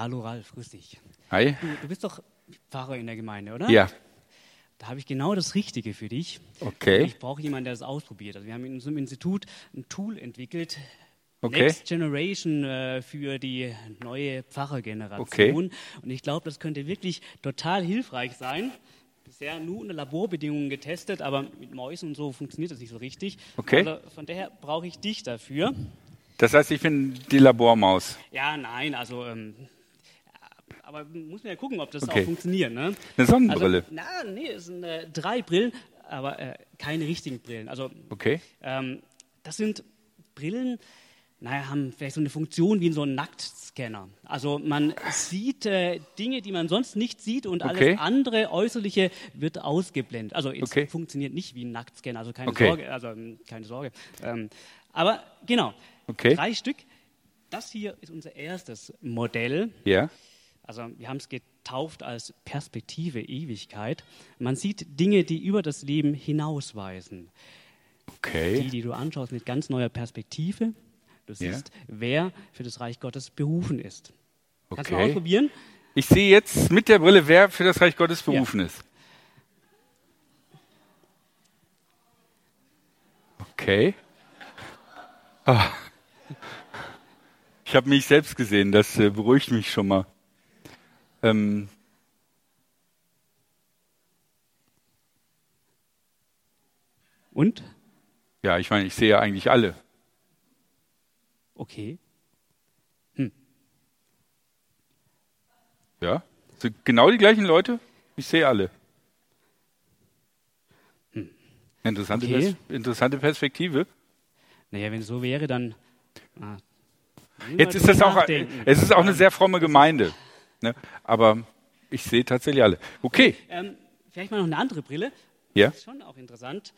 hallo Ralf, grüß dich. Hi. Du, du bist doch Pfarrer in der Gemeinde, oder? Ja. Da habe ich genau das Richtige für dich. Okay. Ich brauche jemanden, der das ausprobiert. Also wir haben in unserem Institut ein Tool entwickelt, Okay. Next Generation äh, für die neue Pfarrergeneration. Okay. Und ich glaube, das könnte wirklich total hilfreich sein. Bisher nur unter Laborbedingungen getestet, aber mit Mäusen und so funktioniert das nicht so richtig. Okay. Also von daher brauche ich dich dafür. Das heißt, ich bin die Labormaus. Ja, nein, also ähm, aber muss man ja gucken, ob das Okay. auch funktioniert. Ne? Eine Sonnenbrille. Also, na, nee, es sind äh, drei Brillen, aber äh, keine richtigen Brillen. Also Okay. ähm, das sind Brillen, naja, haben vielleicht so eine Funktion wie so ein Nacktscanner. Also man sieht äh, Dinge, die man sonst nicht sieht und alles Okay. andere Äußerliche wird ausgeblendet. Also es Okay. funktioniert nicht wie ein Nacktscanner, also keine Okay. Sorge. Also ähm, keine Sorge. Ähm, aber genau, Okay. drei Stück. Das hier ist unser erstes Modell. Ja. Also wir haben es getauft als Perspektive Ewigkeit. Man sieht Dinge, die über das Leben hinausweisen. Die, Okay. die du anschaust mit ganz neuer Perspektive. Du Ja. siehst, wer für das Reich Gottes berufen ist. Kannst du mal Okay. ausprobieren? Ich sehe jetzt mit der Brille, wer für das Reich Gottes berufen ist. Okay. Ah. Ich habe mich selbst gesehen, das äh, beruhigt mich schon mal. Ähm, Und? ja, ich meine, ich sehe ja eigentlich alle. Okay. Ja? Sind genau die gleichen Leute? Ich sehe alle. Interessante, Hm. Okay. Pers interessante Perspektive. Naja, wenn es so wäre, dann. Ah, Jetzt ist das auch, es ist auch eine sehr fromme Gemeinde. Ne? Aber ich sehe tatsächlich alle. Okay. Ähm, vielleicht mal noch eine andere Brille. Ja. Das ist schon auch interessant.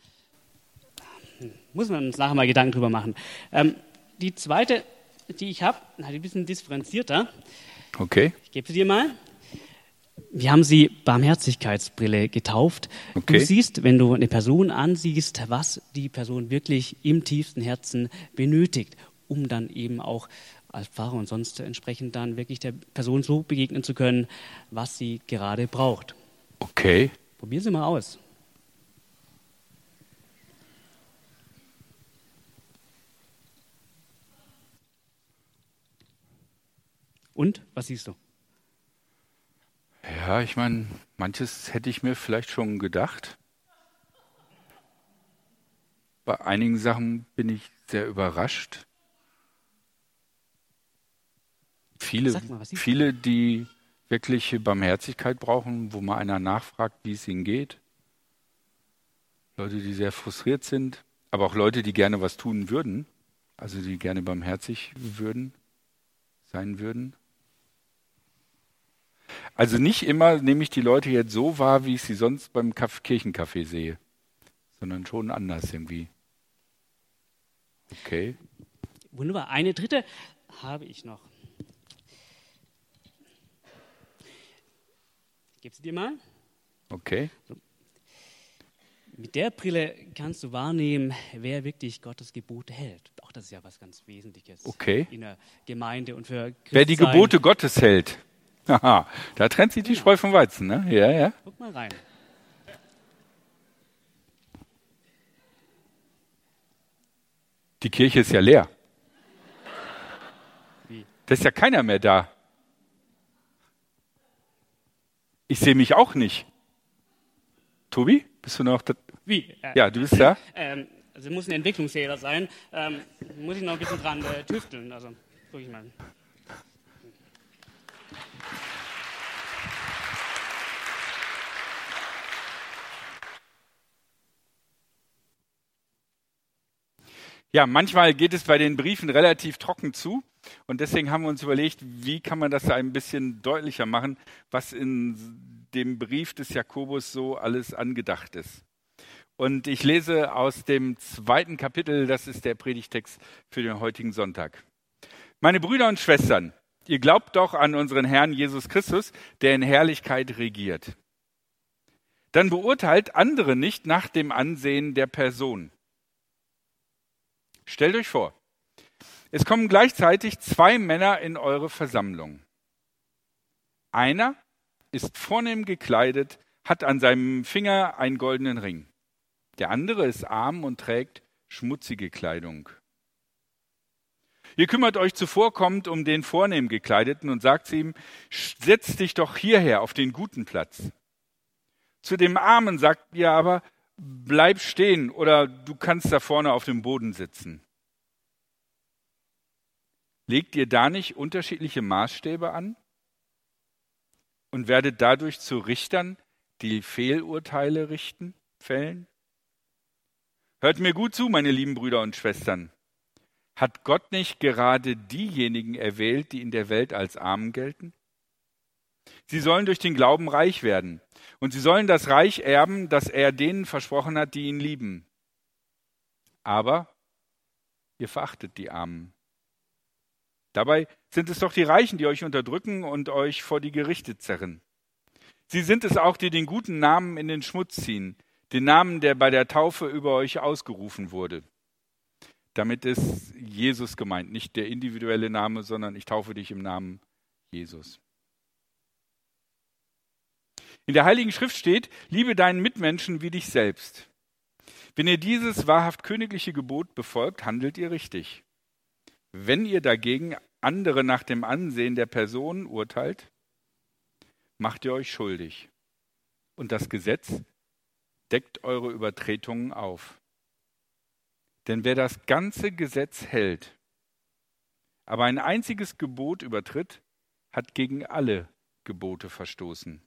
Hm, Muss man uns nachher mal Gedanken drüber machen. Ähm, die zweite, die ich habe, die ein bisschen differenzierter. Okay. Ich gebe sie dir mal. Wir haben sie Barmherzigkeitsbrille getauft. Okay. Du siehst, wenn du eine Person ansiehst, was die Person wirklich im tiefsten Herzen benötigt, um dann eben auch als Pfarrer und sonst entsprechend dann wirklich der Person so begegnen zu können, was sie gerade braucht. Okay. Probier sie mal aus. Und was siehst du? Ja, ich meine, manches hätte ich mir vielleicht schon gedacht. Bei einigen Sachen bin ich sehr überrascht. Viele, mal, viele, die wirkliche Barmherzigkeit brauchen, wo mal einer nachfragt, wie es ihnen geht. Leute, die sehr frustriert sind, aber auch Leute, die gerne was tun würden, also die gerne barmherzig würden, sein würden. Also nicht immer nehme ich die Leute jetzt so wahr, wie ich sie sonst beim Kirchencafé sehe, sondern schon anders irgendwie. Okay. Wunderbar. Eine dritte habe ich noch. Gebe sie dir mal. Okay. Mit der Brille kannst du wahrnehmen, wer wirklich Gottes Gebote hält. Auch das ist ja was ganz Wesentliches Okay. in der Gemeinde und für Wer die. Gebote Gottes hält. Haha, da trennt sich die Spreu vom Weizen, ne? Ja, ja. Guck mal rein. Die Kirche ist ja leer. Wie? Da ist ja keiner mehr da. Ich sehe mich auch nicht. Tobi, bist du noch da? Wie? Äh, Ja, du bist da? Ähm, also muss ein Entwicklungsfehler sein. Ähm, muss ich noch ein bisschen dran äh, tüfteln. Also guck ich mal. Ja, manchmal geht es bei den Briefen relativ trocken zu. Und deswegen haben wir uns überlegt, wie kann man das ein bisschen deutlicher machen, was in dem Brief des Jakobus so alles angedacht ist. Und ich lese aus dem zweiten Kapitel, das ist der Predigtext für den heutigen Sonntag. Meine Brüder und Schwestern, ihr glaubt doch an unseren Herrn Jesus Christus, der in Herrlichkeit regiert. Dann beurteilt andere nicht nach dem Ansehen der Person. Stellt euch vor, es kommen gleichzeitig zwei Männer in eure Versammlung. Einer ist vornehm gekleidet, hat an seinem Finger einen goldenen Ring. Der andere ist arm und trägt schmutzige Kleidung. Ihr kümmert euch zuvorkommend um den vornehm gekleideten und sagt zu ihm, setz dich doch hierher auf den guten Platz. Zu dem Armen sagt ihr aber, bleib stehen oder du kannst da vorne auf dem Boden sitzen. Legt ihr da nicht unterschiedliche Maßstäbe an und werdet dadurch zu Richtern, die Fehlurteile richten, fällen? Hört mir gut zu, meine lieben Brüder und Schwestern. Hat Gott nicht gerade diejenigen erwählt, die in der Welt als Armen gelten? Sie sollen durch den Glauben reich werden. Und sie sollen das Reich erben, das er denen versprochen hat, die ihn lieben. Aber ihr verachtet die Armen. Dabei sind es doch die Reichen, die euch unterdrücken und euch vor die Gerichte zerren. Sie sind es auch, die den guten Namen in den Schmutz ziehen, den Namen, der bei der Taufe über euch ausgerufen wurde. Damit ist Jesus gemeint, nicht der individuelle Name, sondern ich taufe dich im Namen Jesus. In der Heiligen Schrift steht, liebe deinen Mitmenschen wie dich selbst. Wenn ihr dieses wahrhaft königliche Gebot befolgt, handelt ihr richtig. Wenn ihr dagegen andere nach dem Ansehen der Person urteilt, macht ihr euch schuldig. Und das Gesetz deckt eure Übertretungen auf. Denn wer das ganze Gesetz hält, aber ein einziges Gebot übertritt, hat gegen alle Gebote verstoßen.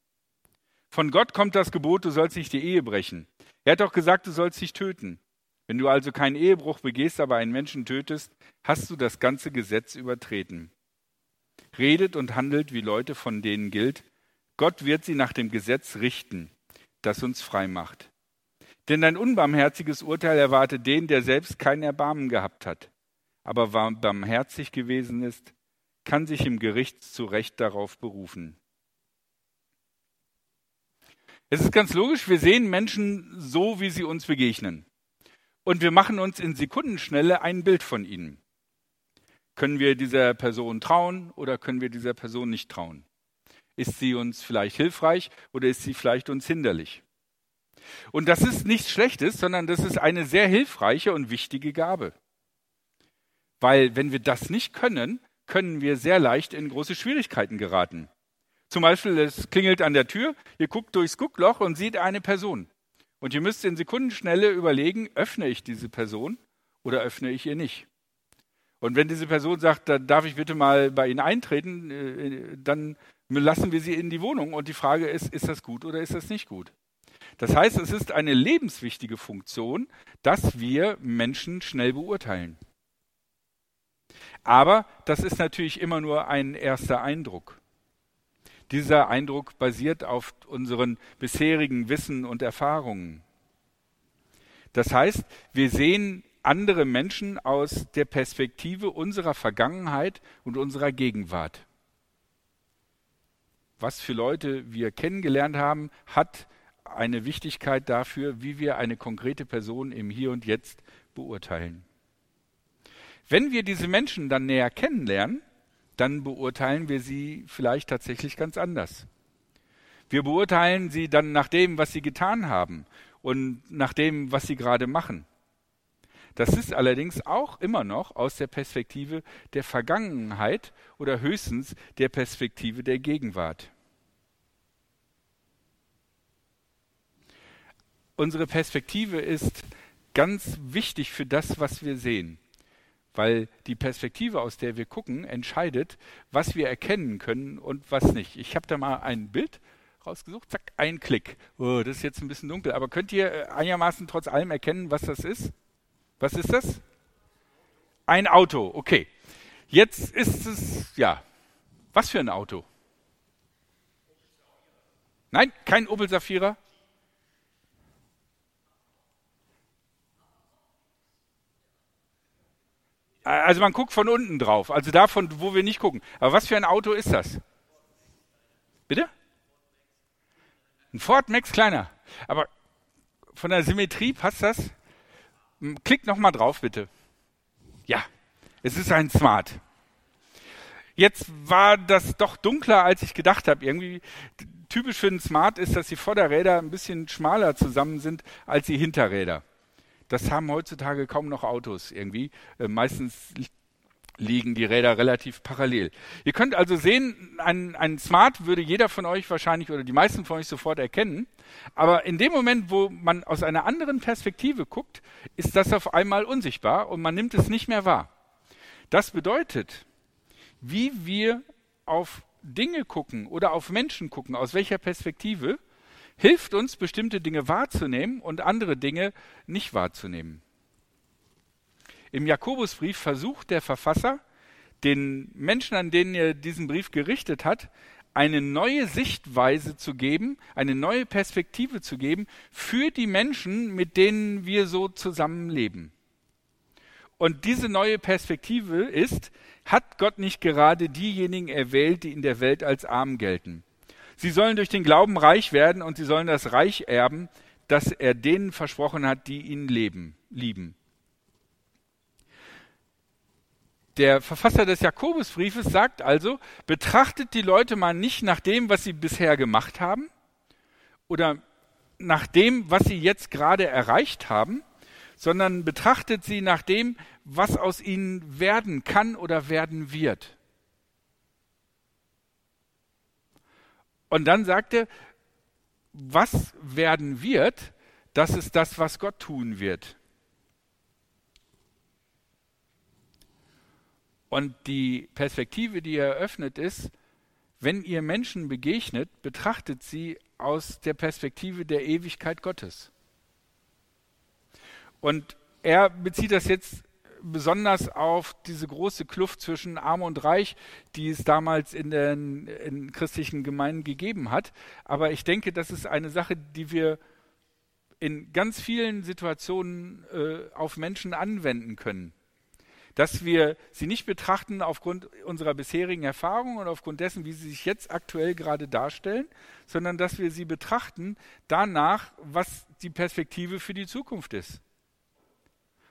Von Gott kommt das Gebot, du sollst nicht die Ehe brechen. Er hat doch gesagt, du sollst dich töten. Wenn du also keinen Ehebruch begehst, aber einen Menschen tötest, hast du das ganze Gesetz übertreten. Redet und handelt wie Leute, von denen gilt, Gott wird sie nach dem Gesetz richten, das uns frei macht. Denn ein unbarmherziges Urteil erwartet den, der selbst kein Erbarmen gehabt hat, aber barmherzig gewesen ist, kann sich im Gericht zu Recht darauf berufen. Es ist ganz logisch, wir sehen Menschen so, wie sie uns begegnen. Und wir machen uns in Sekundenschnelle ein Bild von ihnen. Können wir dieser Person trauen oder können wir dieser Person nicht trauen? Ist sie uns vielleicht hilfreich oder ist sie vielleicht uns hinderlich? Und das ist nichts Schlechtes, sondern das ist eine sehr hilfreiche und wichtige Gabe. Weil wenn wir das nicht können, können wir sehr leicht in große Schwierigkeiten geraten. Zum Beispiel, es klingelt an der Tür, ihr guckt durchs Guckloch und seht eine Person. Und ihr müsst in Sekundenschnelle überlegen, öffne ich diese Person oder öffne ich ihr nicht. Und wenn diese Person sagt, dann darf ich bitte mal bei Ihnen eintreten, äh, dann lassen wir sie in die Wohnung. Und die Frage ist, ist das gut oder ist das nicht gut? Das heißt, es ist eine lebenswichtige Funktion, dass wir Menschen schnell beurteilen. Aber das ist natürlich immer nur ein erster Eindruck. Dieser Eindruck basiert auf unseren bisherigen Wissen und Erfahrungen. Das heißt, wir sehen andere Menschen aus der Perspektive unserer Vergangenheit und unserer Gegenwart. Was für Leute wir kennengelernt haben, hat eine Wichtigkeit dafür, wie wir eine konkrete Person im Hier und Jetzt beurteilen. Wenn wir diese Menschen dann näher kennenlernen, dann beurteilen wir sie vielleicht tatsächlich ganz anders. Wir beurteilen sie dann nach dem, was sie getan haben und nach dem, was sie gerade machen. Das ist allerdings auch immer noch aus der Perspektive der Vergangenheit oder höchstens der Perspektive der Gegenwart. unsere Perspektive ist ganz wichtig für das, was wir sehen. Weil die Perspektive, aus der wir gucken, entscheidet, was wir erkennen können und was nicht. Ich habe da mal ein Bild rausgesucht, zack, ein Klick. Oh, das ist jetzt ein bisschen dunkel, aber könnt ihr äh, einigermaßen trotz allem erkennen, was das ist? Was ist das? Ein Auto, okay. Jetzt ist es, ja, was für ein Auto? Nein, kein Opel Safira. Also man guckt von unten drauf, also davon, wo wir nicht gucken. Aber was für ein Auto ist das? Bitte? Ein Ford Max kleiner. Aber von der Symmetrie passt das? Klick nochmal drauf, bitte. Ja, es ist ein Smart. Jetzt war das doch dunkler, als ich gedacht habe. Irgendwie typisch für den Smart ist, dass die Vorderräder ein bisschen schmaler zusammen sind als die Hinterräder. Das haben heutzutage kaum noch Autos irgendwie. Äh, meistens liegen die Räder relativ parallel. Ihr könnt also sehen, ein, ein Smart würde jeder von euch wahrscheinlich oder die meisten von euch sofort erkennen. Aber in dem Moment, wo man aus einer anderen Perspektive guckt, ist das auf einmal unsichtbar und man nimmt es nicht mehr wahr. Das bedeutet, wie wir auf Dinge gucken oder auf Menschen gucken, aus welcher Perspektive, hilft uns, bestimmte Dinge wahrzunehmen und andere Dinge nicht wahrzunehmen. Im Jakobusbrief versucht der Verfasser, den Menschen, an denen er diesen Brief gerichtet hat, eine neue Sichtweise zu geben, eine neue Perspektive zu geben für die Menschen, mit denen wir so zusammenleben. Und diese neue Perspektive ist, hat Gott nicht gerade diejenigen erwählt, die in der Welt als arm gelten? Sie sollen durch den Glauben reich werden und sie sollen das Reich erben, das er denen versprochen hat, die ihn leben, lieben. Der Verfasser des Jakobusbriefes sagt also, betrachtet die Leute mal nicht nach dem, was sie bisher gemacht haben oder nach dem, was sie jetzt gerade erreicht haben, sondern betrachtet sie nach dem, was aus ihnen werden kann oder werden wird. Und dann sagt er, was werden wird, das ist das, was Gott tun wird. Und die Perspektive, die er eröffnet, ist, wenn ihr Menschen begegnet, betrachtet sie aus der Perspektive der Ewigkeit Gottes. Und er bezieht das jetzt besonders auf diese große Kluft zwischen Arm und Reich, die es damals in den in christlichen Gemeinden gegeben hat. Aber ich denke, das ist eine Sache, die wir in ganz vielen Situationen äh, auf Menschen anwenden können. Dass wir sie nicht betrachten aufgrund unserer bisherigen Erfahrungen und aufgrund dessen, wie sie sich jetzt aktuell gerade darstellen, sondern dass wir sie betrachten danach, was die Perspektive für die Zukunft ist.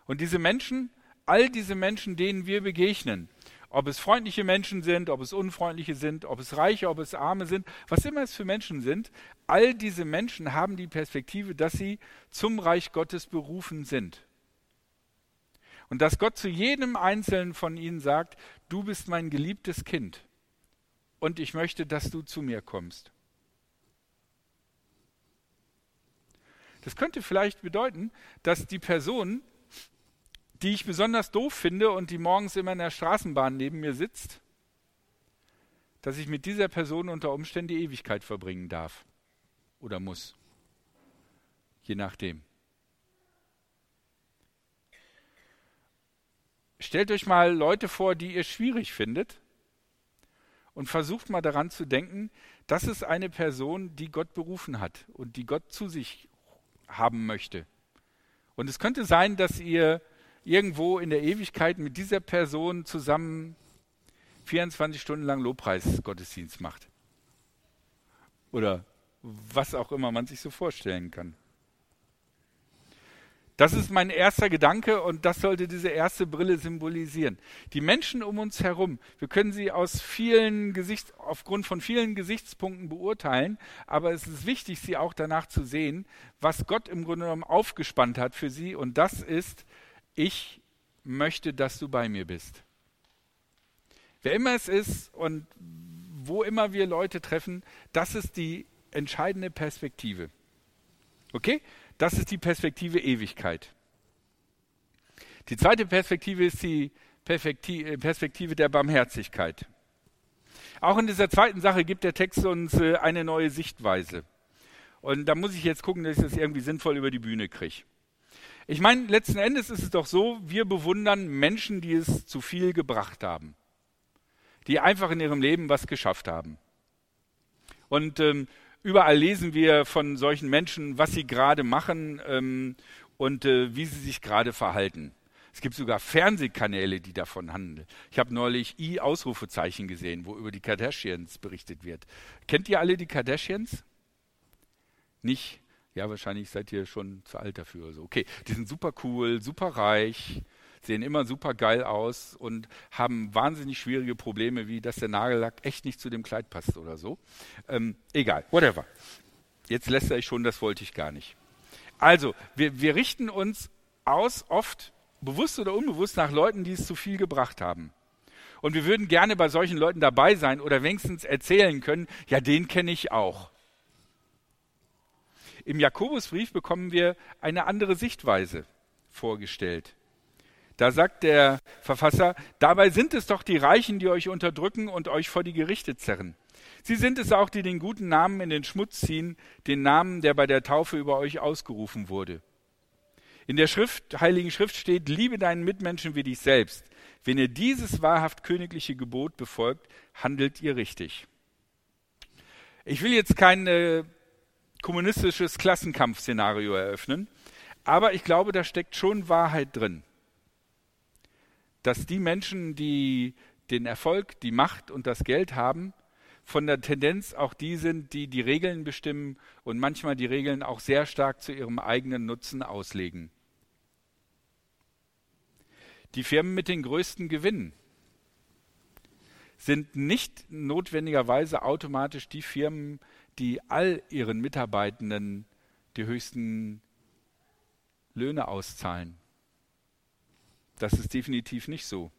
Und diese Menschen, all diese Menschen, denen wir begegnen, ob es freundliche Menschen sind, ob es unfreundliche sind, ob es reiche, ob es arme sind, was immer es für Menschen sind, all diese Menschen haben die Perspektive, dass sie zum Reich Gottes berufen sind. Und dass Gott zu jedem Einzelnen von ihnen sagt, du bist mein geliebtes Kind und ich möchte, dass du zu mir kommst. Das könnte vielleicht bedeuten, dass die Person, die ich besonders doof finde und die morgens immer in der Straßenbahn neben mir sitzt, dass ich mit dieser Person unter Umständen die Ewigkeit verbringen darf oder muss. Je nachdem. Stellt euch mal Leute vor, die ihr schwierig findet und versucht mal daran zu denken, das ist eine Person, die Gott berufen hat und die Gott zu sich haben möchte. Und es könnte sein, dass ihr irgendwo in der Ewigkeit mit dieser Person zusammen 24 Stunden lang Lobpreisgottesdienst macht. Oder was auch immer man sich so vorstellen kann. Das ist mein erster Gedanke und das sollte diese erste Brille symbolisieren. Die Menschen um uns herum, wir können sie aus vielen Gesichts, aufgrund von vielen Gesichtspunkten beurteilen, aber es ist wichtig, sie auch danach zu sehen, was Gott im Grunde genommen aufgespannt hat für sie und das ist ich möchte, dass du bei mir bist. Wer immer es ist und wo immer wir Leute treffen, das ist die entscheidende Perspektive. Okay? Das ist die Perspektive Ewigkeit. Die zweite Perspektive ist die äh, Perspektive der Barmherzigkeit. Auch in dieser zweiten Sache gibt der Text uns äh, eine neue Sichtweise. Und da muss ich jetzt gucken, dass ich das irgendwie sinnvoll über die Bühne kriege. Ich meine, letzten Endes ist es doch so, wir bewundern Menschen, die es zu viel gebracht haben, die einfach in ihrem Leben was geschafft haben. Und ähm, überall lesen wir von solchen Menschen, was sie gerade machen ähm, und äh, wie sie sich gerade verhalten. Es gibt sogar Fernsehkanäle, die davon handeln. Ich habe neulich I-Ausrufezeichen gesehen, wo über die Kardashians berichtet wird. Kennt ihr alle die Kardashians? Nicht? Ja, wahrscheinlich seid ihr schon zu alt dafür. Also, okay, die sind super cool, super reich, sehen immer super geil aus und haben wahnsinnig schwierige Probleme, wie dass der Nagellack echt nicht zu dem Kleid passt oder so. Ähm, egal, whatever. Jetzt lässt er ich schon, das wollte ich gar nicht. Also, wir, wir richten uns aus, oft bewusst oder unbewusst, nach Leuten, die es zu viel gebracht haben. Und wir würden gerne bei solchen Leuten dabei sein oder wenigstens erzählen können, ja, den kenne ich auch. Im Jakobusbrief bekommen wir eine andere Sichtweise vorgestellt. Da sagt der Verfasser, dabei sind es doch die Reichen, die euch unterdrücken und euch vor die Gerichte zerren. Sie sind es auch, die den guten Namen in den Schmutz ziehen, den Namen, der bei der Taufe über euch ausgerufen wurde. In der Schrift, Heiligen Schrift steht, liebe deinen Mitmenschen wie dich selbst. Wenn ihr dieses wahrhaft königliche Gebot befolgt, handelt ihr richtig. Ich will jetzt kein äh, kommunistisches Klassenkampfszenario eröffnen, aber ich glaube, da steckt schon Wahrheit drin. Dass die Menschen, die den Erfolg, die Macht und das Geld haben, von der Tendenz auch die sind, die die Regeln bestimmen und manchmal die Regeln auch sehr stark zu ihrem eigenen Nutzen auslegen. Die Firmen mit den größten Gewinnen sind nicht notwendigerweise automatisch die Firmen, die all ihren Mitarbeitenden die höchsten Löhne auszahlen. Das ist definitiv nicht so.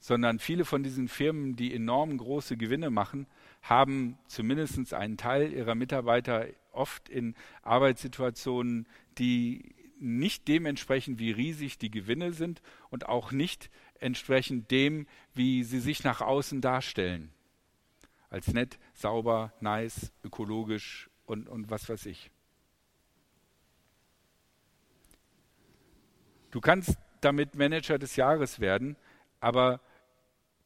Sondern viele von diesen Firmen, die enorm große Gewinne machen, haben zumindest einen Teil ihrer Mitarbeiter oft in Arbeitssituationen, die nicht dementsprechend, wie riesig die Gewinne sind und auch nicht entsprechend dem, wie sie sich nach außen darstellen. Als nett, sauber, nice, ökologisch und, und was weiß ich. Du kannst damit Manager des Jahres werden, aber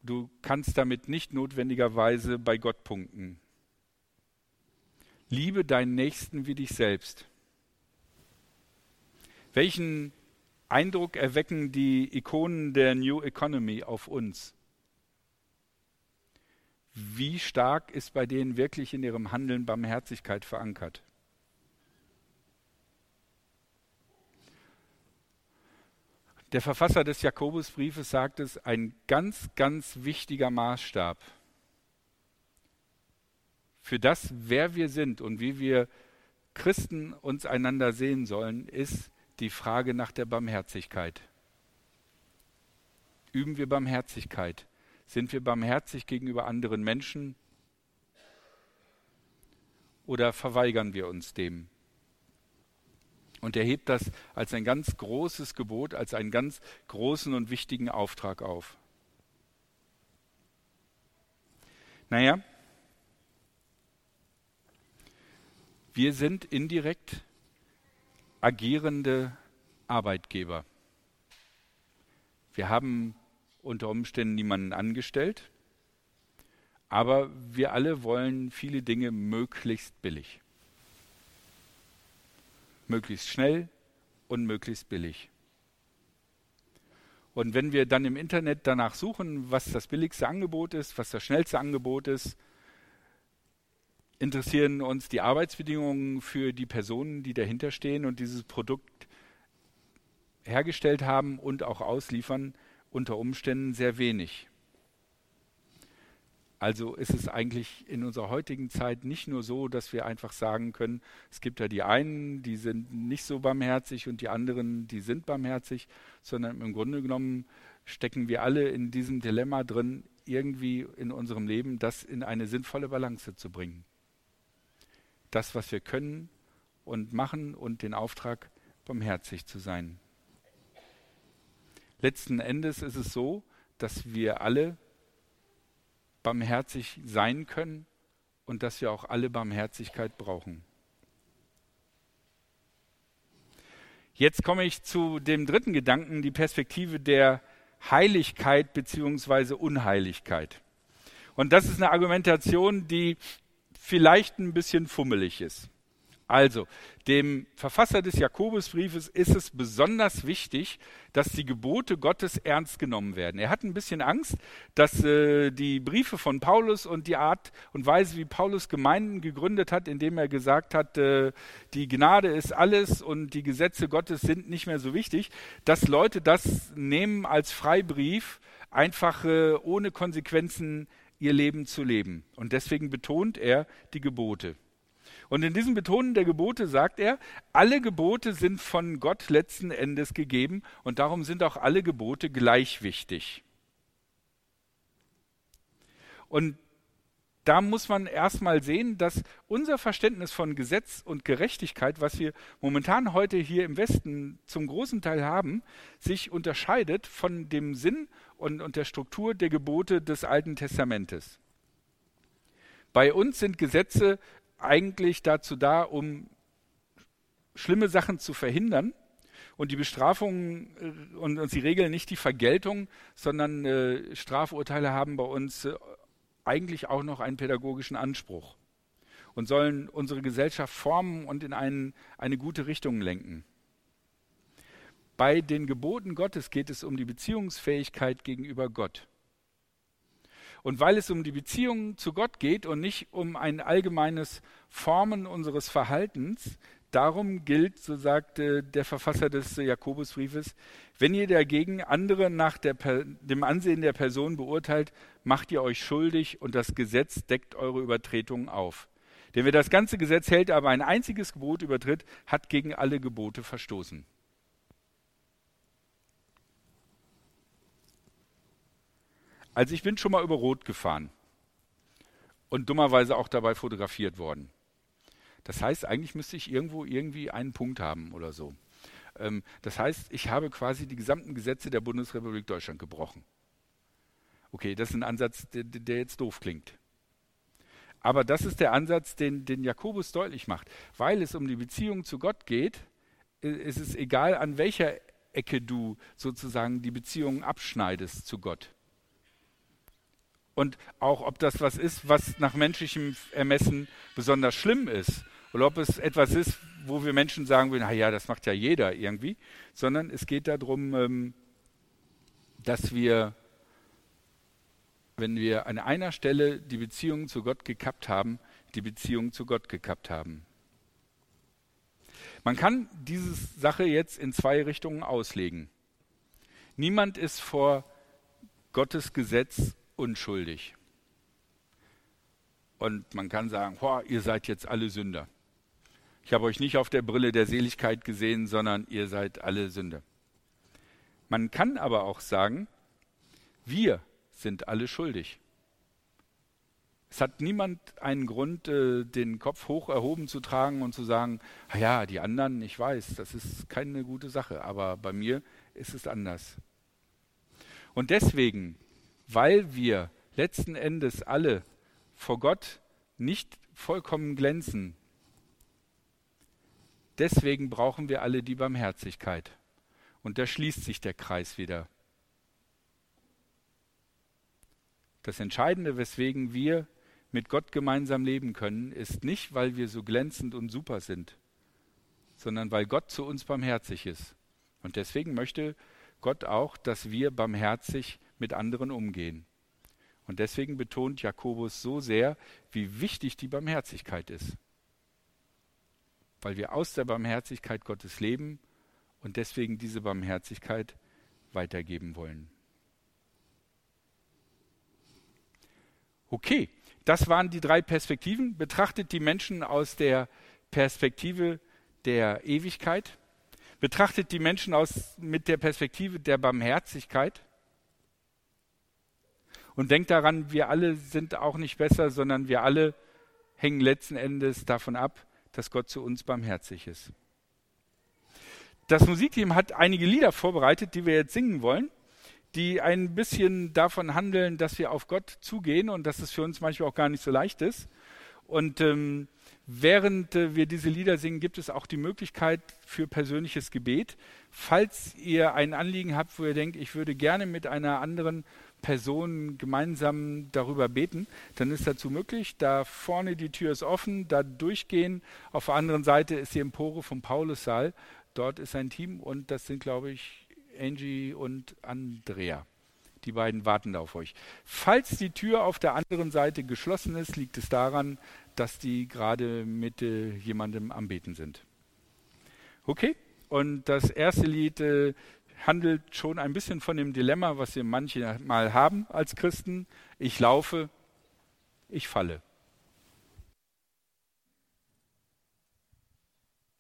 du kannst damit nicht notwendigerweise bei Gott punkten. Liebe deinen Nächsten wie dich selbst. Welchen Eindruck erwecken die Ikonen der New Economy auf uns? Wie stark ist bei denen wirklich in ihrem Handeln Barmherzigkeit verankert? Der Verfasser des Jakobusbriefes sagt es, ein ganz, ganz wichtiger Maßstab für das, wer wir sind und wie wir Christen uns einander sehen sollen, ist die Frage nach der Barmherzigkeit. Üben wir Barmherzigkeit? Sind wir barmherzig gegenüber anderen Menschen? Oder verweigern wir uns dem? Und er hebt das als ein ganz großes Gebot, als einen ganz großen und wichtigen Auftrag auf. Naja, wir sind indirekt agierende Arbeitgeber. Wir haben unter Umständen niemanden angestellt, aber wir alle wollen viele Dinge möglichst billig. Möglichst schnell und möglichst billig. Und wenn wir dann im Internet danach suchen, was das billigste Angebot ist, was das schnellste Angebot ist, interessieren uns die Arbeitsbedingungen für die Personen, die dahinter stehen und dieses Produkt hergestellt haben und auch ausliefern, unter Umständen sehr wenig. Also ist es eigentlich in unserer heutigen Zeit nicht nur so, dass wir einfach sagen können, es gibt ja die einen, die sind nicht so barmherzig und die anderen, die sind barmherzig, sondern im Grunde genommen stecken wir alle in diesem Dilemma drin, irgendwie in unserem Leben das in eine sinnvolle Balance zu bringen das, was wir können und machen und den Auftrag, barmherzig zu sein. Letzten Endes ist es so, dass wir alle barmherzig sein können und dass wir auch alle Barmherzigkeit brauchen. Jetzt komme ich zu dem dritten Gedanken, die Perspektive der Heiligkeit bzw. Unheiligkeit. Und das ist eine Argumentation, die vielleicht ein bisschen fummelig ist. Also, dem Verfasser des Jakobusbriefes ist es besonders wichtig, dass die Gebote Gottes ernst genommen werden. Er hat ein bisschen Angst, dass äh, die Briefe von Paulus und die Art und Weise, wie Paulus Gemeinden gegründet hat, indem er gesagt hat, äh, die Gnade ist alles und die Gesetze Gottes sind nicht mehr so wichtig, dass Leute das nehmen als Freibrief, einfach äh, ohne Konsequenzen ihr Leben zu leben. Und deswegen betont er die Gebote. Und in diesem Betonen der Gebote sagt er, alle Gebote sind von Gott letzten Endes gegeben und darum sind auch alle Gebote gleich wichtig. Und da muss man erstmal sehen, dass unser Verständnis von Gesetz und Gerechtigkeit, was wir momentan heute hier im Westen zum großen Teil haben, sich unterscheidet von dem Sinn und, und der Struktur der Gebote des Alten Testamentes. Bei uns sind Gesetze eigentlich dazu da, um schlimme Sachen zu verhindern. Und die Bestrafungen äh, und, und sie regeln nicht die Vergeltung, sondern äh, Strafurteile haben bei uns äh, eigentlich auch noch einen pädagogischen Anspruch und sollen unsere Gesellschaft formen und in einen, eine gute Richtung lenken. Bei den Geboten Gottes geht es um die Beziehungsfähigkeit gegenüber Gott. Und weil es um die Beziehung zu Gott geht und nicht um ein allgemeines Formen unseres Verhaltens, darum gilt, so sagte der Verfasser des Jakobusbriefes, wenn ihr dagegen andere nach der, dem Ansehen der Person beurteilt, macht ihr euch schuldig und das Gesetz deckt eure Übertretungen auf. Denn wer das ganze Gesetz hält, aber ein einziges Gebot übertritt, hat gegen alle Gebote verstoßen. Also ich bin schon mal über Rot gefahren und dummerweise auch dabei fotografiert worden. Das heißt, eigentlich müsste ich irgendwo irgendwie einen Punkt haben oder so. Ähm, das heißt, ich habe quasi die gesamten Gesetze der Bundesrepublik Deutschland gebrochen. Okay, das ist ein Ansatz, der, der jetzt doof klingt. Aber das ist der Ansatz, den, den Jakobus deutlich macht. Weil es um die Beziehung zu Gott geht, ist es egal, an welcher Ecke du sozusagen die Beziehung abschneidest zu Gott. Und auch ob das was ist, was nach menschlichem Ermessen besonders schlimm ist. Oder ob es etwas ist, wo wir Menschen sagen würden, ja, das macht ja jeder irgendwie. Sondern es geht darum, ähm, dass wir, wenn wir an einer Stelle die Beziehung zu Gott gekappt haben, die Beziehung zu Gott gekappt haben. Man kann diese Sache jetzt in zwei Richtungen auslegen. Niemand ist vor Gottes Gesetz unschuldig. Und man kann sagen, boah, ihr seid jetzt alle Sünder. Ich habe euch nicht auf der Brille der Seligkeit gesehen, sondern ihr seid alle Sünder. Man kann aber auch sagen, wir sind alle schuldig. Es hat niemand einen Grund, äh, den Kopf hoch erhoben zu tragen und zu sagen, ja, die anderen, ich weiß, das ist keine gute Sache, aber bei mir ist es anders. Und deswegen weil wir letzten Endes alle vor Gott nicht vollkommen glänzen. Deswegen brauchen wir alle die Barmherzigkeit. Und da schließt sich der Kreis wieder. Das Entscheidende, weswegen wir mit Gott gemeinsam leben können, ist nicht, weil wir so glänzend und super sind, sondern weil Gott zu uns barmherzig ist. Und deswegen möchte Gott auch, dass wir barmherzig mit anderen umgehen. Und deswegen betont Jakobus so sehr, wie wichtig die Barmherzigkeit ist. Weil wir aus der Barmherzigkeit Gottes leben und deswegen diese Barmherzigkeit weitergeben wollen. Okay, das waren die drei Perspektiven. Betrachtet die Menschen aus der Perspektive der Ewigkeit. Betrachtet die Menschen aus, mit der Perspektive der Barmherzigkeit und denkt daran, wir alle sind auch nicht besser, sondern wir alle hängen letzten Endes davon ab, dass Gott zu uns barmherzig ist. Das Musikteam hat einige Lieder vorbereitet, die wir jetzt singen wollen, die ein bisschen davon handeln, dass wir auf Gott zugehen und dass es für uns manchmal auch gar nicht so leicht ist. Und ähm, während äh, wir diese Lieder singen, gibt es auch die Möglichkeit für persönliches Gebet. Falls ihr ein Anliegen habt, wo ihr denkt, ich würde gerne mit einer anderen Personen gemeinsam darüber beten, dann ist dazu möglich. Da vorne die Tür ist offen, da durchgehen. Auf der anderen Seite ist die Empore vom Paulussaal. Dort ist ein Team und das sind, glaube ich, Angie und Andrea. Die beiden warten da auf euch. Falls die Tür auf der anderen Seite geschlossen ist, liegt es daran, dass die gerade mit äh, jemandem am Beten sind. Okay? Und das erste Lied äh, handelt schon ein bisschen von dem Dilemma, was wir manchmal haben als Christen. Ich laufe, ich falle.